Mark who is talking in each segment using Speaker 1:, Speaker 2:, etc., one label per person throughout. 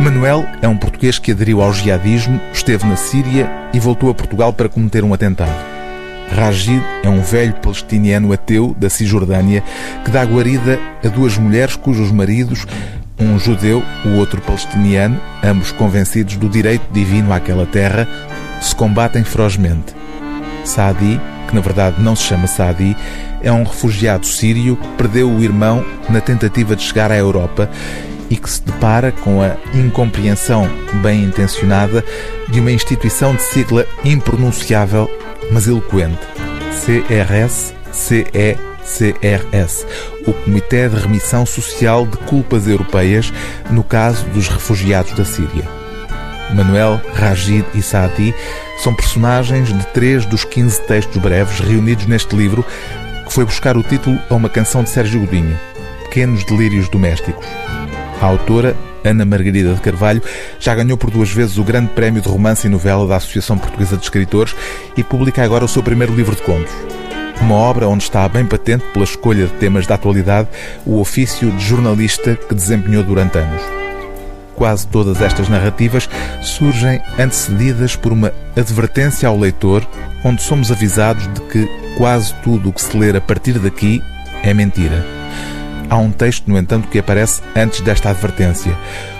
Speaker 1: Manuel é um português que aderiu ao jihadismo, esteve na Síria e voltou a Portugal para cometer um atentado. Rajid é um velho palestiniano ateu da Cisjordânia que dá guarida a duas mulheres cujos maridos, um judeu, o outro palestiniano, ambos convencidos do direito divino àquela terra, se combatem ferozmente. Saadi, que na verdade não se chama Saadi, é um refugiado sírio que perdeu o irmão na tentativa de chegar à Europa e que se depara com a incompreensão bem intencionada de uma instituição de sigla impronunciável, mas eloquente. CRS, CECRS, o Comitê de Remissão Social de Culpas Europeias, no caso dos refugiados da Síria. Manuel, Rajid e Saadi são personagens de três dos 15 textos breves reunidos neste livro, que foi buscar o título a uma canção de Sérgio Godinho, Pequenos Delírios Domésticos. A autora, Ana Margarida de Carvalho, já ganhou por duas vezes o Grande Prémio de Romance e Novela da Associação Portuguesa de Escritores e publica agora o seu primeiro livro de contos. Uma obra onde está bem patente, pela escolha de temas da atualidade, o ofício de jornalista que desempenhou durante anos. Quase todas estas narrativas surgem antecedidas por uma advertência ao leitor, onde somos avisados de que quase tudo o que se ler a partir daqui é mentira. Há um texto, no entanto, que aparece antes desta advertência.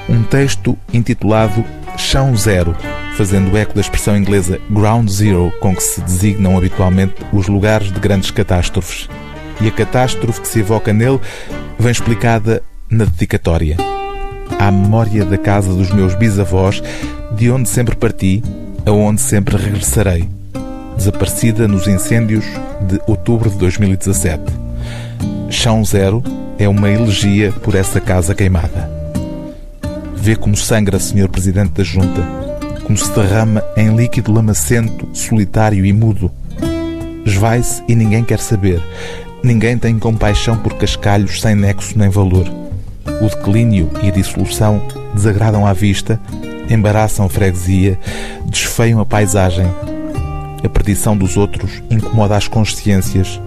Speaker 1: Um texto intitulado Chão Zero, fazendo eco da expressão inglesa Ground Zero, com que se designam habitualmente os lugares de grandes catástrofes. E a catástrofe que se evoca nele vem explicada na dedicatória. À memória da casa dos meus bisavós, de onde sempre parti, aonde sempre regressarei. Desaparecida nos incêndios de outubro de 2017. Chão Zero é uma elegia por essa casa queimada. Vê como sangra, Senhor Presidente da Junta, como se derrama em líquido lamacento, solitário e mudo. Esvai-se e ninguém quer saber. Ninguém tem compaixão por cascalhos sem nexo nem valor. O declínio e a dissolução desagradam à vista, embaraçam a freguesia, desfeiam a paisagem. A perdição dos outros incomoda as consciências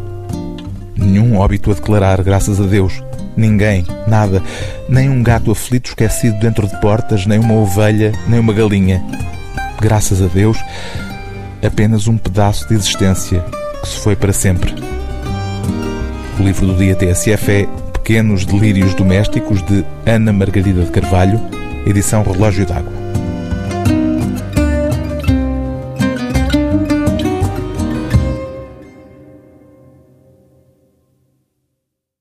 Speaker 1: Nenhum óbito a declarar, graças a Deus. Ninguém, nada. Nem um gato aflito esquecido dentro de portas, nem uma ovelha, nem uma galinha. Graças a Deus, apenas um pedaço de existência que se foi para sempre. O livro do dia TSF é Pequenos Delírios Domésticos, de Ana Margarida de Carvalho, edição Relógio d'Água.